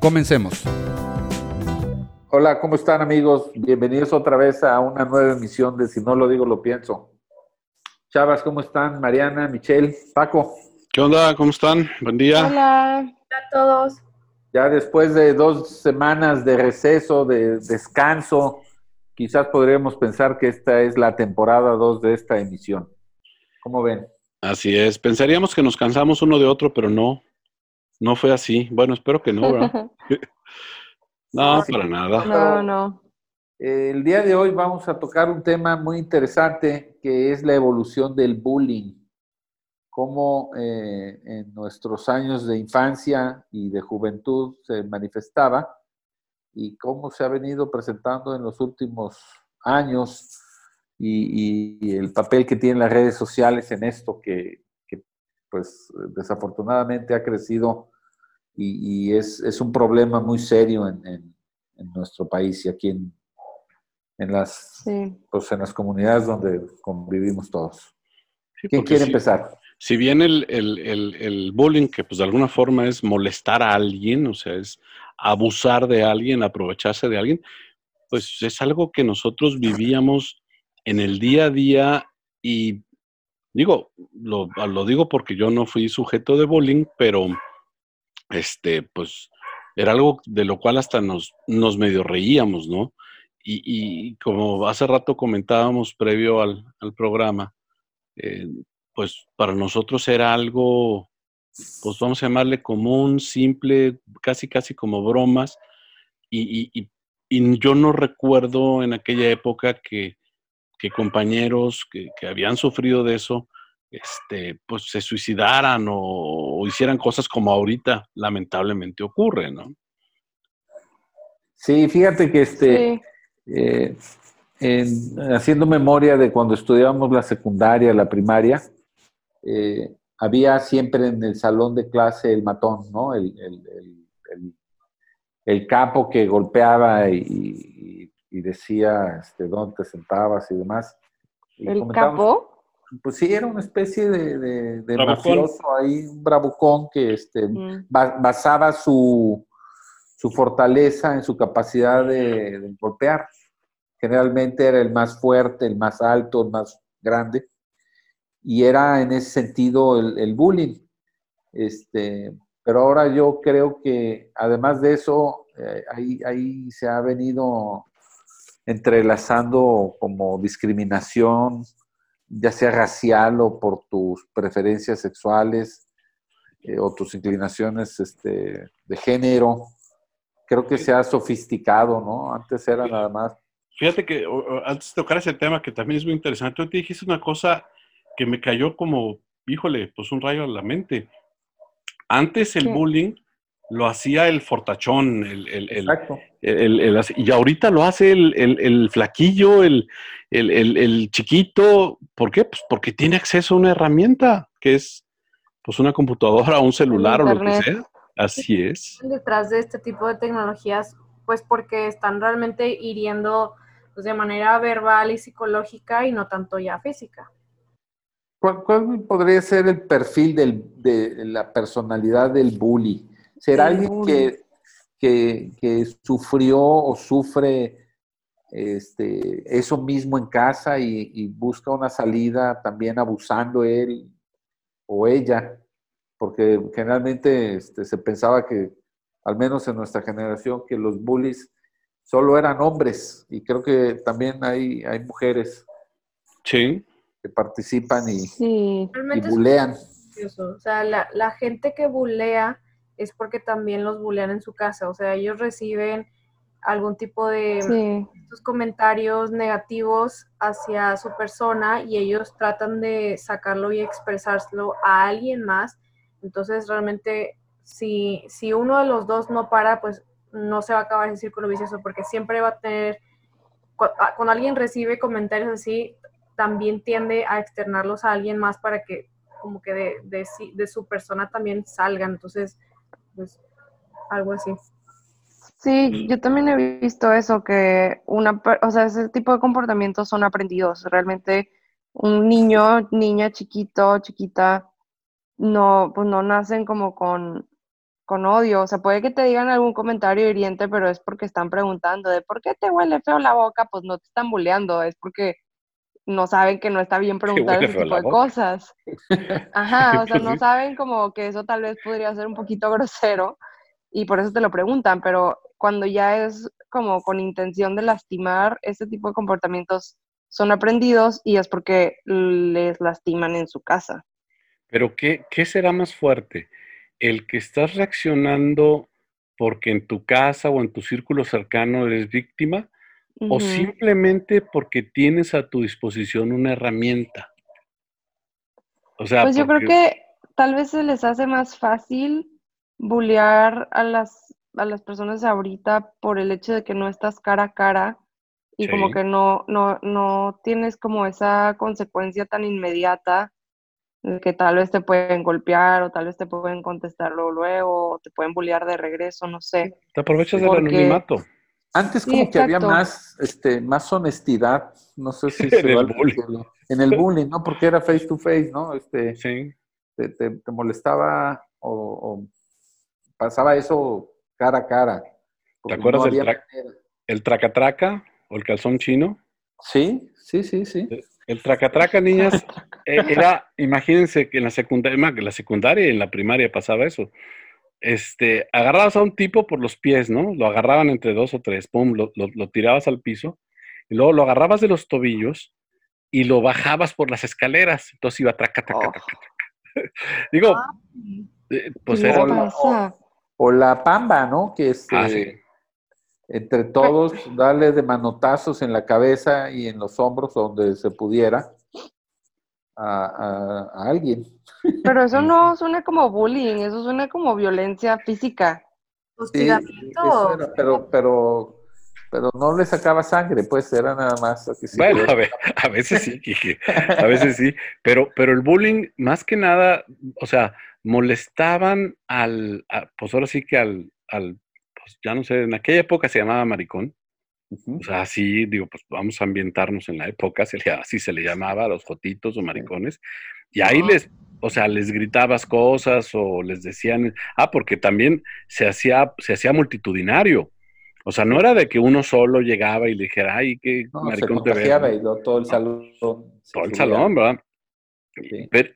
Comencemos. Hola, ¿cómo están amigos? Bienvenidos otra vez a una nueva emisión de Si no lo digo, lo pienso. Chavas, ¿cómo están? Mariana, Michelle, Paco. ¿Qué onda? ¿Cómo están? Buen día. Hola. Hola a todos. Ya después de dos semanas de receso, de descanso, quizás podríamos pensar que esta es la temporada 2 de esta emisión. ¿Cómo ven? Así es. Pensaríamos que nos cansamos uno de otro, pero no. No fue así. Bueno, espero que no, ¿verdad? no, para nada. No, no. Eh, El día de hoy vamos a tocar un tema muy interesante que es la evolución del bullying. Cómo eh, en nuestros años de infancia y de juventud se manifestaba y cómo se ha venido presentando en los últimos años y, y el papel que tienen las redes sociales en esto que, pues desafortunadamente ha crecido y, y es, es, un problema muy serio en, en, en nuestro país y aquí en, en las, sí. pues, en las comunidades donde convivimos todos. Sí, ¿Quién quiere si, empezar? Si bien el, el, el, el, bullying, que pues de alguna forma es molestar a alguien, o sea, es abusar de alguien, aprovecharse de alguien, pues es algo que nosotros vivíamos en el día a día y digo, lo, lo digo porque yo no fui sujeto de bullying, pero este, pues era algo de lo cual hasta nos, nos medio reíamos, ¿no? Y, y, como hace rato comentábamos previo al, al programa, eh, pues para nosotros era algo, pues vamos a llamarle común, simple, casi casi como bromas. Y, y, y yo no recuerdo en aquella época que, que compañeros que, que, habían sufrido de eso, este, pues se suicidaran o, o, hicieran cosas como ahorita lamentablemente ocurre, ¿no? Sí, fíjate que este, sí. eh, en, haciendo memoria de cuando estudiábamos la secundaria, la primaria, eh, había siempre en el salón de clase el matón, ¿no? El, el, el, el capo que golpeaba y, y, decía este, dónde te sentabas y demás. Y ¿El capo? Pues sí, era una especie de, de, de mafioso ahí, un bravucón que este, mm. basaba su, su, fortaleza en su capacidad de, de golpear. Generalmente era el más fuerte, el más alto, el más grande y era en ese sentido el, el, bullying. Este, pero ahora yo creo que además de eso, eh, ahí, ahí se ha venido entrelazando como discriminación, ya sea racial o por tus preferencias sexuales eh, o tus inclinaciones este, de género. Creo que se ha sofisticado, ¿no? Antes era nada más. Fíjate que antes de tocar ese tema, que también es muy interesante, tú te dijiste una cosa que me cayó como, híjole, pues un rayo a la mente. Antes el bullying lo hacía el fortachón, el, el, el, y ahorita lo hace el, flaquillo, el, chiquito. ¿Por qué? Pues porque tiene acceso a una herramienta que es pues una computadora, un celular o lo que sea. Así es. Detrás de este tipo de tecnologías, pues porque están realmente hiriendo pues, de manera verbal y psicológica y no tanto ya física. ¿Cuál, ¿Cuál, podría ser el perfil del, de la personalidad del bully? ¿Será alguien. Que, que, que, sufrió o sufre este, eso mismo en casa y, y, busca una salida también abusando él o ella? Porque generalmente este, se pensaba que, al menos en nuestra generación, que los bullies solo eran hombres y creo que también hay, hay mujeres. Sí que participan y, sí. y bulean. O sea, la, la, gente que bulea es porque también los bulean en su casa. O sea, ellos reciben algún tipo de sí. comentarios negativos hacia su persona y ellos tratan de sacarlo y expresárselo a alguien más. Entonces, realmente, si, si uno de los dos no para, pues no se va a acabar ese círculo vicioso porque siempre va a tener, ah, cuando alguien recibe comentarios así, también tiende a externarlos a alguien más para que como que de, de, de su persona también salgan. Entonces, pues algo así. Sí, yo también he visto eso, que una, o sea, ese tipo de comportamientos son aprendidos. Realmente un niño, niña chiquito, chiquita, no, pues no nacen como con, con odio. O sea, puede que te digan algún comentario hiriente, pero es porque están preguntando de por qué te huele feo la boca, pues no te están bulleando, es porque no saben que no está bien preguntar ese tipo de cosas. Ajá, o sea, no saben como que eso tal vez podría ser un poquito grosero y por eso te lo preguntan, pero cuando ya es como con intención de lastimar, este tipo de comportamientos son aprendidos y es porque les lastiman en su casa. Pero ¿qué, qué será más fuerte? ¿El que estás reaccionando porque en tu casa o en tu círculo cercano eres víctima? ¿O simplemente porque tienes a tu disposición una herramienta? O sea, pues yo creo que tal vez se les hace más fácil bullear a las, a las personas ahorita por el hecho de que no estás cara a cara y como que no, no, no tienes como esa consecuencia tan inmediata de que tal vez te pueden golpear o tal vez te pueden contestarlo luego o te pueden bullear de regreso, no sé. Te aprovechas del anonimato. Antes como que había más, este, más honestidad, no sé si en, el bullying. en el bullying, ¿no? Porque era face to face, ¿no? Este, sí. Te, te, molestaba o, pasaba eso cara a cara. ¿Te acuerdas del el tracatraca o el calzón chino? Sí, sí, sí, sí. El tracatraca, niñas, eh, era, imagínense que en la secundaria, en la secundaria y en la primaria pasaba eso este, agarrabas a un tipo por los pies, ¿no? Lo agarraban entre dos o tres, pum, lo, tirabas al piso, y luego lo agarrabas de los tobillos y lo bajabas por las escaleras. Entonces iba traca, traca, oh. traca, traca. Digo, eh, pues era. O, la pamba, ¿no? Que es. Ah, este, entre todos, darle de manotazos en la cabeza y en los hombros donde se pudiera a, alguien. Pero eso no suena como bullying, eso suena como violencia física. Sí, pero, pero, pero no le sacaba sangre, pues era nada más. bueno, a, veces sí, a veces sí, pero, pero el bullying, más que nada, o sea, molestaban al, pues ahora sí que al, al, pues ya no sé, en aquella época se llamaba maricón, o sea, así, digo, pues vamos a ambientarnos en la época, así se le llamaba a los jotitos o maricones, y ahí les, o sea, les gritabas cosas o les decían, ah, porque también se hacía, se hacía multitudinario. O sea, no era de que uno solo llegaba y le dijera, ay, qué maricón te ves. Y todo el salón. Todo el salón, ¿verdad?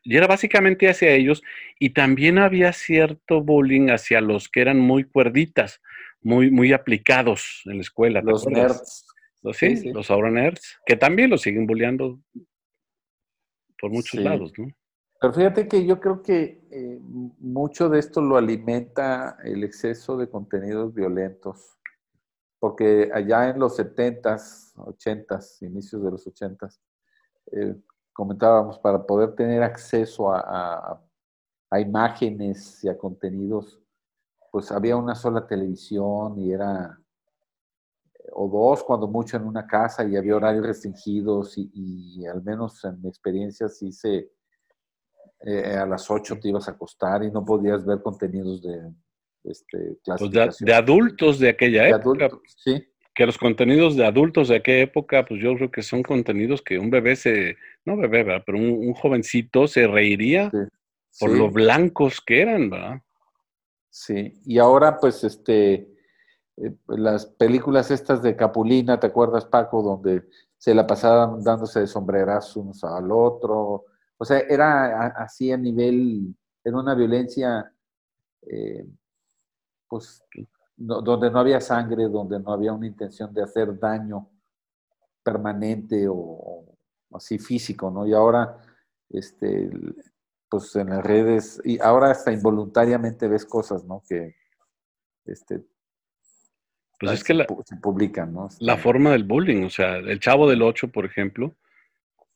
y era básicamente hacia ellos, y también había cierto bullying hacia los que eran muy cuerditas muy, muy aplicados en la escuela. Los nerds. Los, sí, los ahora nerds, que también los siguen bulleando por muchos lados, ¿no? Pero fíjate que yo creo que eh, mucho de esto lo alimenta el exceso de contenidos violentos, porque allá en los 70s, 80s, inicios de los 80s, eh, comentábamos, para poder tener acceso a, a imágenes y a contenidos pues había una sola televisión y era, o dos cuando mucho en una casa y había horarios restringidos y, al menos en mi experiencia sí se, eh, a las ocho te ibas a acostar y no podías ver contenidos de este, pues de, adultos de aquella época. sí. Que los contenidos de adultos de aquella época, pues yo creo que son contenidos que un bebé se, no bebé, pero un, jovencito se reiría por lo blancos que eran, ¿verdad? Sí, y ahora pues este, eh, las películas estas de Capulina, ¿te acuerdas Paco? Donde se la pasaban dándose de sombrerazos unos al otro. O sea, era así a nivel, era una violencia, eh, pues, donde no había sangre, donde no había una intención de hacer daño permanente o, así físico, ¿no? Y ahora, este, pues en las redes, y ahora hasta involuntariamente ves cosas, ¿no? Que este, pues es que la, se publican, ¿no? La forma del bullying, o sea, el chavo del 8, por ejemplo,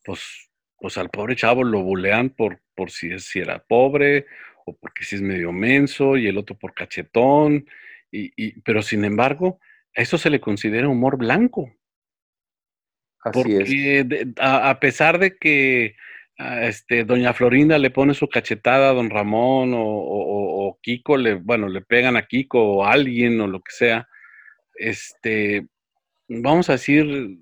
pues, pues al pobre chavo lo bulean por, por si, si era pobre, o porque si es medio menso, y el otro por cachetón, Y, pero sin embargo, a eso se le considera humor blanco. Así porque es. a, pesar de que este, doña Florinda le pone su cachetada a don Ramón o, Kiko, le, bueno, le pegan a Kiko o a alguien o lo que sea, este, vamos a decir,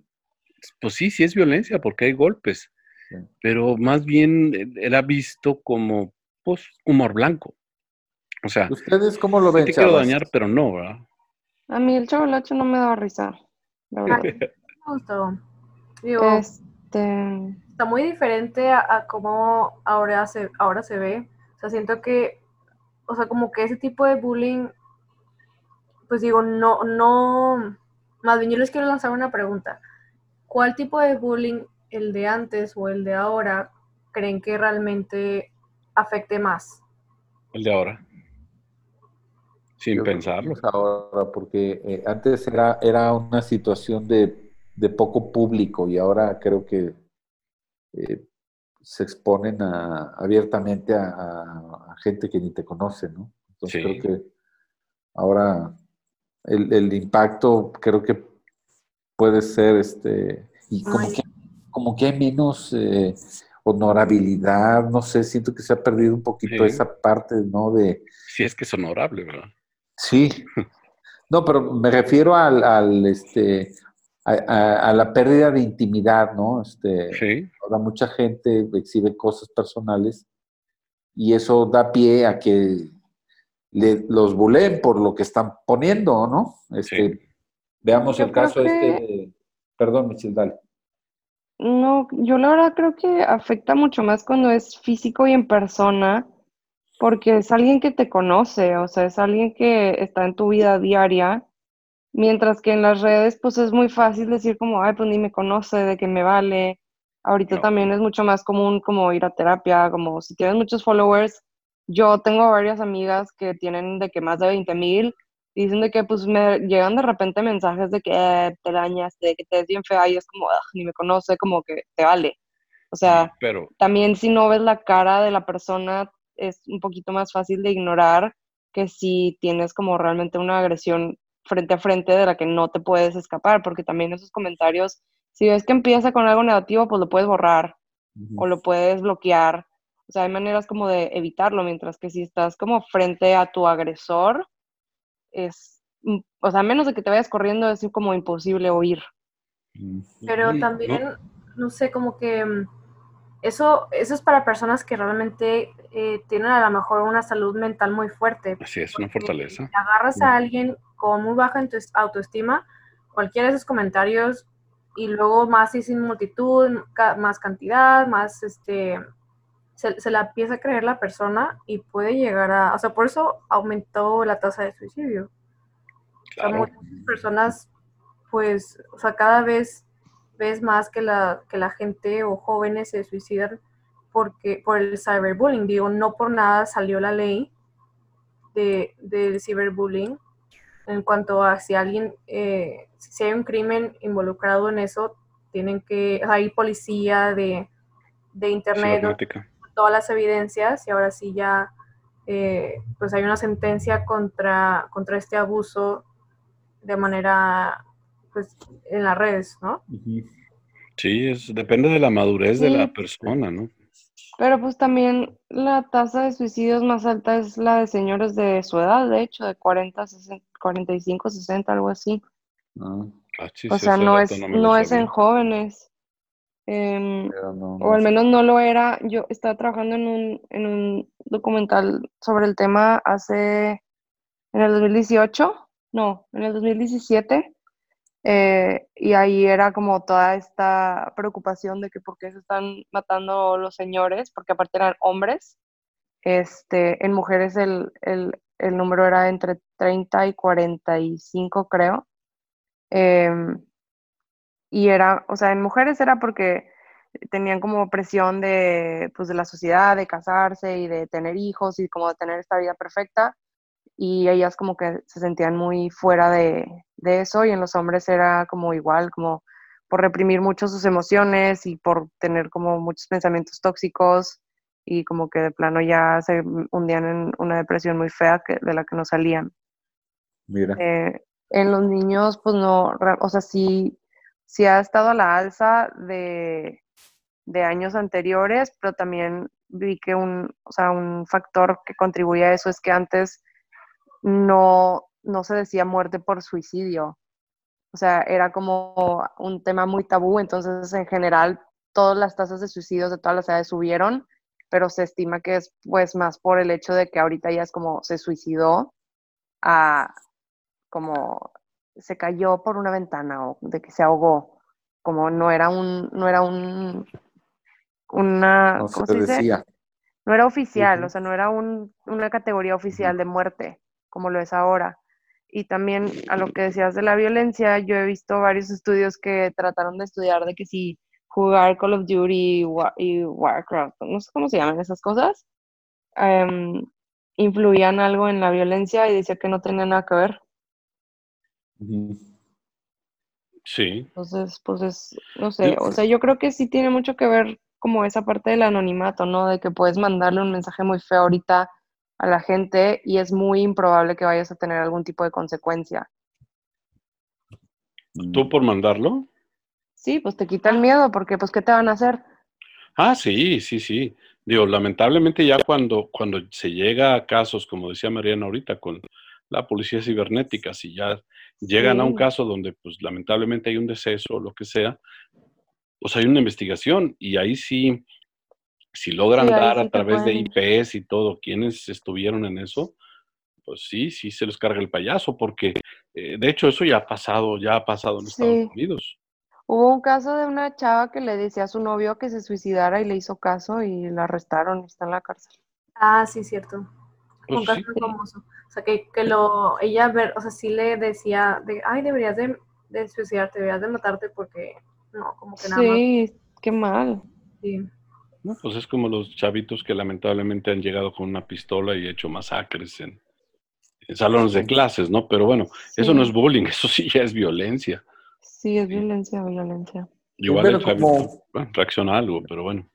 pues sí, sí es violencia porque hay golpes, pero más bien eh, era visto como, pues, humor blanco. O sea, ¿ustedes cómo lo ven? te quiero dañar, pero no, ¿verdad? A mí el chavalacho no me da risa. La verdad. me gustó. Este... Está muy diferente a, a, cómo ahora se, ahora se ve. O sea, siento que, o sea, como que ese tipo de bullying, pues digo, no, no, más bien yo les quiero lanzar una pregunta. ¿Cuál tipo de bullying, el de antes o el de ahora, creen que realmente afecte más? El de ahora. Sin pensarlo. Ahora, porque eh, antes era, era una situación de, poco público y ahora creo que eh, se exponen abiertamente a, gente que ni te conoce, ¿no? Entonces creo que ahora el, impacto creo que puede ser este, y como que, como que hay menos eh, honorabilidad, no sé, siento que se ha perdido un poquito esa parte, ¿no? De... Sí, es que es honorable, ¿verdad? Sí. No, pero me refiero al, este, a, la pérdida de intimidad, ¿no? Este, sí. Ahora mucha gente exhibe cosas personales y eso da pie a que los buleen por lo que están poniendo, ¿no? Este, Veamos el caso este de... Perdón, Michelle, dale. No, yo la verdad creo que afecta mucho más cuando es físico y en persona, porque es alguien que te conoce, o sea, es alguien que está en tu vida diaria, mientras que en las redes pues es muy fácil decir como, ay, pues ni me conoce, de que me vale. Ahorita también es mucho más común como ir a terapia, como si tienes muchos followers, yo tengo varias amigas que tienen de que más de 20 mil y dicen de que pues me llegan de repente mensajes de que eh, te dañas, de que te ves bien fea y es como, ni me conoce, como que te vale. O sea, pero... también si no ves la cara de la persona es un poquito más fácil de ignorar que si tienes como realmente una agresión frente a frente de la que no te puedes escapar, porque también esos comentarios, si ves que empieza con algo negativo, pues lo puedes borrar o lo puedes bloquear. O sea, hay maneras como de evitarlo, mientras que si estás como frente a tu agresor, es, mm, o sea, a menos de que te vayas corriendo, es como imposible oír. Pero también, no sé, como que mm, eso, eso es para personas que realmente eh, tienen a lo mejor una salud mental muy fuerte. Así es, una fortaleza. Si agarras a alguien con muy baja autoestima, cualquiera de esos comentarios, y luego más y sin multitud, más cantidad, más este se, la empieza a creer la persona y puede llegar a, o sea, por eso aumentó la tasa de suicidio. muchas personas, pues, o sea, cada vez ves más que la, que la gente o jóvenes se suicidan porque, por el cyberbullying. Digo, no por nada salió la ley de, del ciberbullying en cuanto a si alguien, eh, si hay un crimen involucrado en eso, tienen que, hay policía de, de internet, todas las evidencias y ahora sí ya eh, pues hay una sentencia contra, contra este abuso de manera pues en las redes, ¿no? Sí, es, depende de la madurez de la persona, ¿no? Pero pues también la tasa de suicidios más alta es la de señores de su edad, de hecho, de 40, 60, 45, 60, algo así. Ah, ah o sea, no es, no es en jóvenes. Em, o al menos no lo era. Yo estaba trabajando en un, en un documental sobre el tema hace, en el 2018, no, en el 2017, eh, y ahí era como toda esta preocupación de que por qué se están matando los señores, porque aparte eran hombres, este, en mujeres el, el, el número era entre 30 y 45, creo. Em, y era, o sea, en mujeres era porque tenían como presión de, pues, de la sociedad, de casarse y de tener hijos y como de tener esta vida perfecta. Y ellas como que se sentían muy fuera de, de eso y en los hombres era como igual, como por reprimir mucho sus emociones y por tener como muchos pensamientos tóxicos y como que de plano ya se hundían en una depresión muy fea que, de la que no salían. Mira. Eh, en los niños, pues no, o sea, sí, sí ha estado a la alza de, de años anteriores, pero también vi que un, o sea, un factor que contribuye a eso es que antes no, no se decía muerte por suicidio. O sea, era como un tema muy tabú, entonces en general todas las tasas de suicidios de todas las edades subieron, pero se estima que es pues más por el hecho de que ahorita ya es como se suicidó a como se cayó por una ventana o de que se ahogó, como no era un, no era un, una, ¿cómo se, Decía. No era oficial, o sea, no era un, una categoría oficial de muerte, como lo es ahora. Y también a lo que decías de la violencia, yo he visto varios estudios que trataron de estudiar de que si jugar Call of Duty y Warcraft, no sé cómo se llaman esas cosas, em, influían algo en la violencia y decía que no tenía nada que ver. Sí. Entonces, pues es, no sé, o sea, yo creo que sí tiene mucho que ver como esa parte del anonimato, ¿no? De que puedes mandarle un mensaje muy feo ahorita a la gente y es muy improbable que vayas a tener algún tipo de consecuencia. ¿Tú por mandarlo? Sí, pues te quita el miedo, porque pues ¿qué te van a hacer? Ah, sí, sí, sí. Digo, lamentablemente ya cuando, cuando se llega a casos, como decía Mariana ahorita, con la policía cibernética, si ya llegan a un caso donde pues lamentablemente hay un deceso o lo que sea, pues hay una investigación y ahí sí, si logran dar a través de IPs y todo, quienes estuvieron en eso, pues sí, sí se les carga el payaso, porque eh, de hecho eso ya ha pasado, ya ha pasado en Estados Unidos. Hubo un caso de una chava que le decía a su novio que se suicidara y le hizo caso y la arrestaron y está en la cárcel. Ah, sí, cierto. Pues un caso famoso. O sea, que, que, lo, ella, ver, o sea, sí le decía, de, ay, deberías de, de suicidarte, deberías de matarte porque no, como que nada Sí, qué mal. Sí. Pues es como los chavitos que lamentablemente han llegado con una pistola y hecho masacres en, salones de clases, ¿no? Pero bueno, eso no es bullying, eso sí ya es violencia. Sí, es violencia, violencia. Igual el chavito reacciona algo, pero bueno.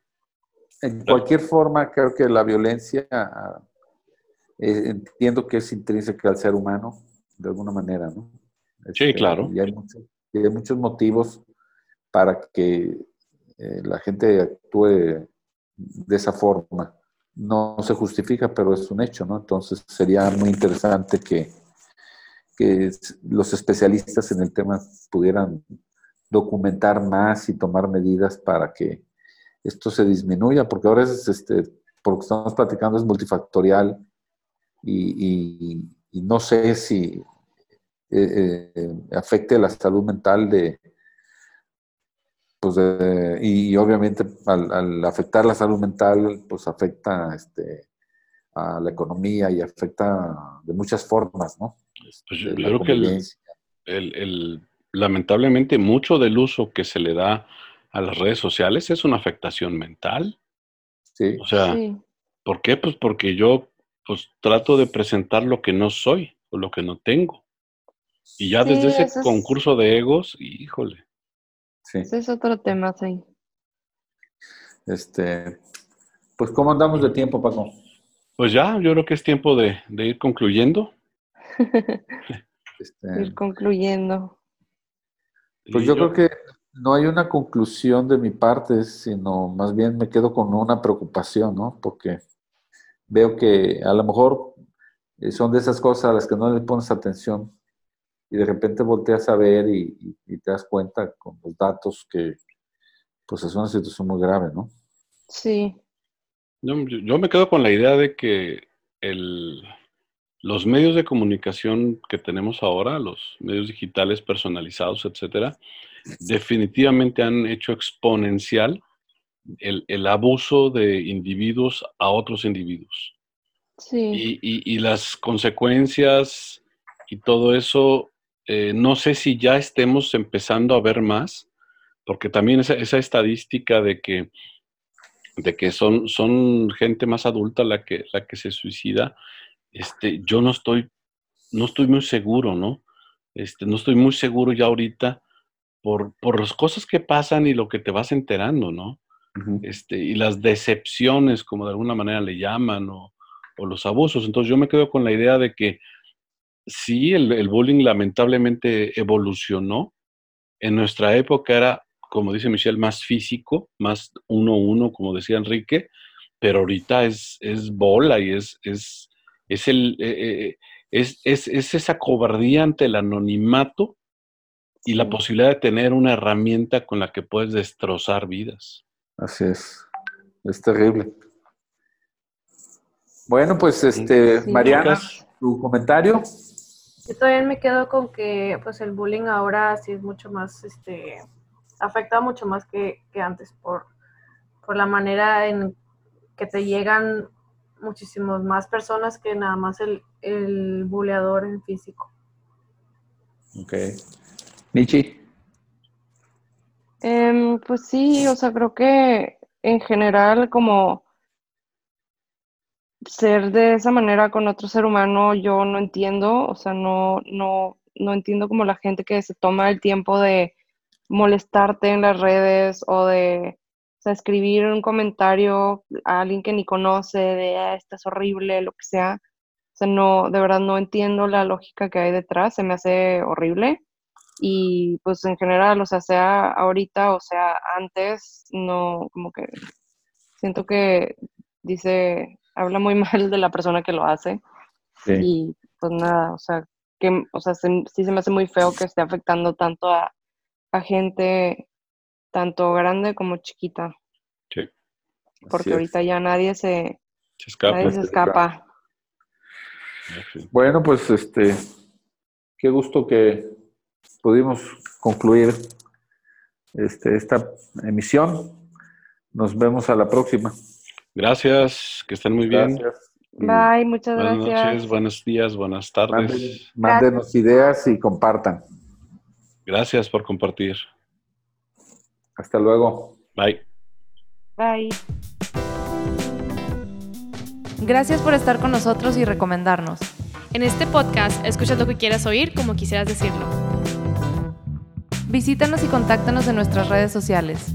En cualquier forma, creo que la violencia eh, entiendo que es intrínseca al ser humano, de alguna manera, ¿no? sí, este, claro. Y hay, y hay muchos motivos para que eh, la gente actúe de esa forma. No se justifica, pero es un hecho, ¿no? Entonces sería muy interesante que, que los especialistas en el tema pudieran documentar más y tomar medidas para que esto se disminuya, porque ahora es, este, por lo que estamos platicando, es multifactorial y, no sé si eh, eh, afecte la salud mental de, pues y, obviamente al, afectar la salud mental, pues afecta este, a la economía y afecta de muchas formas, ¿no? Pues yo, este, creo que el, lamentablemente mucho del uso que se le da a las redes sociales es una afectación mental. Sí. O sea, ¿por qué? Pues porque yo pues trato de presentar lo que no soy o lo que no tengo. Y ya desde ese concurso de egos, híjole. Ese es otro tema, sí. Este, pues, ¿cómo andamos de tiempo, Paco? Pues ya, yo creo que es tiempo de, ir concluyendo. este, ir concluyendo. Pues yo, creo que no hay una conclusión de mi parte, sino más bien me quedo con una preocupación, ¿no? Porque veo que a lo mejor eh, son de esas cosas a las que no le pones atención y de repente volteas a ver y, te das cuenta con los datos que pues es una situación muy grave, ¿no? Sí. Yo, me quedo con la idea de que el, los medios de comunicación que tenemos ahora, los medios digitales personalizados, etcétera, definitivamente han hecho exponencial el, el abuso de individuos a otros individuos. Sí. Y, y, las consecuencias y todo eso eh, no sé si ya estemos empezando a ver más, porque también esa, estadística de que, de que son, son gente más adulta la que, la que se suicida, este, yo no estoy, no estoy muy seguro, ¿no? Este, no estoy muy seguro ya ahorita por, por las cosas que pasan y lo que te vas enterando, ¿no? este, y las decepciones, como de alguna manera le llaman, o, o, los abusos. Entonces yo me quedo con la idea de que sí, el, bullying lamentablemente evolucionó. En nuestra época era, como dice Michelle, más físico, más uno a uno, como decía Enrique, pero ahorita es, es bola y es, es, es, el, eh, eh, es, es, es esa cobardía ante el anonimato y la posibilidad de tener una herramienta con la que puedes destrozar vidas. Así es, es terrible. Bueno, pues este, Mariana, tu comentario. Yo todavía me quedo con que pues el bullying ahora sí es mucho más, este, afecta mucho más que, antes por, por la manera en que te llegan muchísimas más personas que nada más el, el buleador en físico. Ok. Michi. Em, pues sí, o sea, creo que en general como ser de esa manera con otro ser humano yo no entiendo, o sea, no, no, no entiendo como la gente que se toma el tiempo de molestarte en las redes o de escribir un comentario a alguien que ni conoce, de ah, esto es horrible, lo que sea. O sea, no, de verdad no entiendo la lógica que hay detrás, se me hace horrible. Y pues en general, o sea, sea ahorita o sea antes, no, como que siento que dice habla muy mal de la persona que lo hace. Y pues nada, o sea, que, o sea, sí se me hace muy feo que esté afectando tanto a, gente, tanto grande como chiquita. Sí. Porque ahorita ya nadie se, escapa. Nadie se escapa. Bueno, pues este, qué gusto que pudimos concluir este, esta emisión. Nos vemos a la próxima. Gracias, que estén muy bien. Bye, muchas buenas gracias. Buenas noches, buenos días, buenas tardes. Mándenos ideas y compartan. Gracias por compartir. Hasta luego. Bye. Bye. Gracias por estar con nosotros y recomendarnos. En este podcast escuchas lo que quieras oír como quisieras decirlo. Visítanos y contáctanos en nuestras redes sociales